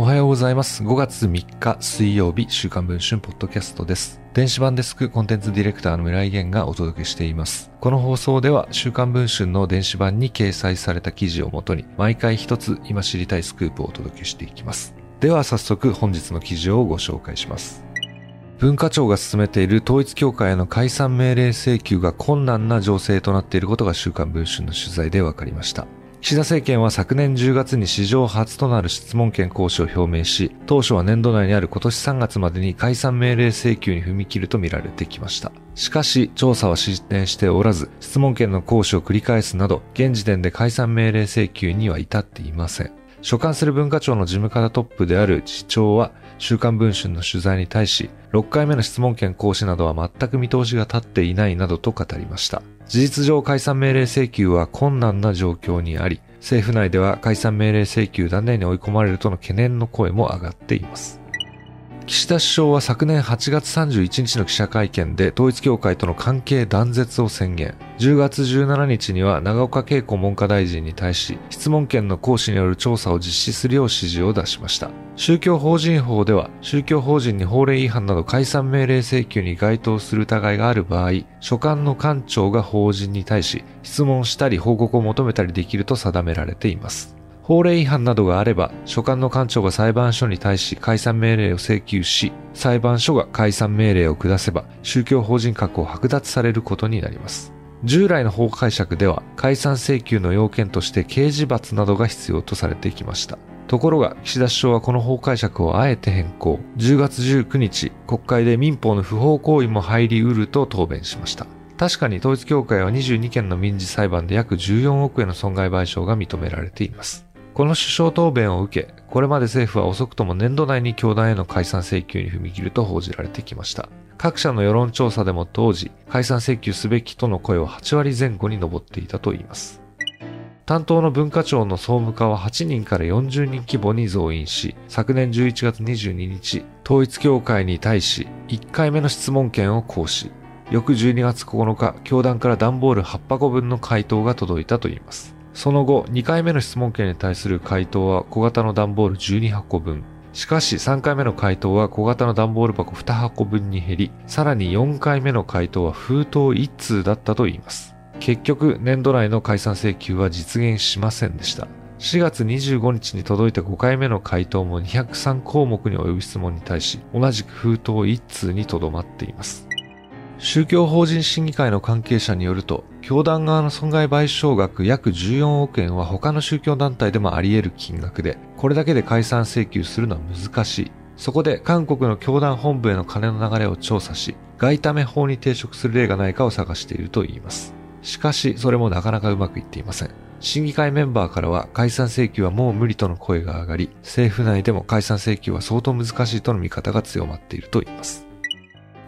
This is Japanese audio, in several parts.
おはようございます。5月3日水曜日、週刊文春ポッドキャストです。電子版デスクコンテンツディレクターの村井源がお届けしています。この放送では、週刊文春の電子版に掲載された記事をもとに、毎回一つ今知りたいスクープをお届けしていきます。では早速本日の記事をご紹介します。文化庁が進めている統一協会への解散命令請求が困難な情勢となっていることが週刊文春の取材で分かりました。岸田政権は昨年10月に史上初となる質問権行使を表明し、当初は年度内にある今年3月までに解散命令請求に踏み切るとみられてきました。しかし、調査は進展しておらず、質問権の行使を繰り返すなど、現時点で解散命令請求には至っていません。所管する文化庁の事務方トップである次長は、週刊文春の取材に対し、6回目の質問権行使などは全く見通しが立っていないなどと語りました。事実上解散命令請求は困難な状況にあり、政府内では解散命令請求断念に追い込まれるとの懸念の声も上がっています。岸田首相は昨年8月31日の記者会見で統一教会との関係断絶を宣言。10月17日には長岡恵子文科大臣に対し質問権の行使による調査を実施するよう指示を出しました。宗教法人法では宗教法人に法令違反など解散命令請求に該当する疑いがある場合、所管の官庁が法人に対し質問したり報告を求めたりできると定められています。法令違反などがあれば、所管の官庁が裁判所に対し解散命令を請求し、裁判所が解散命令を下せば、宗教法人格を剥奪されることになります。従来の法解釈では、解散請求の要件として刑事罰などが必要とされてきました。ところが、岸田首相はこの法解釈をあえて変更。10月19日、国会で民法の不法行為も入り得ると答弁しました。確かに統一協会は22件の民事裁判で約14億円の損害賠償が認められています。この首相答弁を受け、これまで政府は遅くとも年度内に教団への解散請求に踏み切ると報じられてきました。各社の世論調査でも当時、解散請求すべきとの声は8割前後に上っていたといいます。担当の文化庁の総務課は8人から40人規模に増員し、昨年11月22日、統一協会に対し1回目の質問権を行使。翌12月9日、教団から段ボール8箱分の回答が届いたといいます。その後、2回目の質問権に対する回答は小型の段ボール12箱分。しかし3回目の回答は小型の段ボール箱2箱分に減り、さらに4回目の回答は封筒1通だったといいます。結局、年度内の解散請求は実現しませんでした。4月25日に届いた5回目の回答も203項目に及ぶ質問に対し、同じく封筒1通にとどまっています。宗教法人審議会の関係者によると、教団側の損害賠償額約14億円は他の宗教団体でもあり得る金額で、これだけで解散請求するのは難しい。そこで韓国の教団本部への金の流れを調査し、外為法に抵触する例がないかを探しているといいます。しかし、それもなかなかうまくいっていません。審議会メンバーからは解散請求はもう無理との声が上がり、政府内でも解散請求は相当難しいとの見方が強まっていると言います。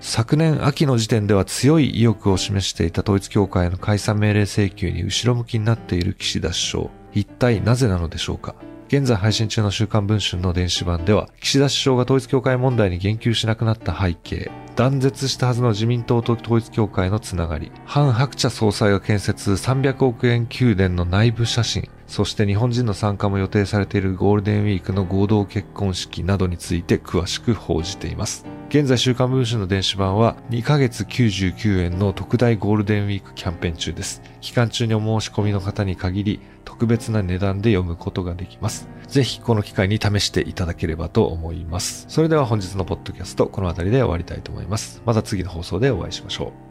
昨年秋の時点では強い意欲を示していた統一協会の解散命令請求に後ろ向きになっている岸田首相。一体なぜなのでしょうか現在配信中の週刊文春の電子版では、岸田首相が統一協会問題に言及しなくなった背景、断絶したはずの自民党と統一協会のつながり、韓白茶総裁が建設300億円宮殿の内部写真、そして日本人の参加も予定されているゴールデンウィークの合同結婚式などについて詳しく報じています。現在週刊文春の電子版は2ヶ月99円の特大ゴールデンウィークキャンペーン中です。期間中にお申し込みの方に限り特別な値段で読むことができます。ぜひこの機会に試していただければと思います。それでは本日のポッドキャストこの辺りで終わりたいと思います。また次の放送でお会いしましょう。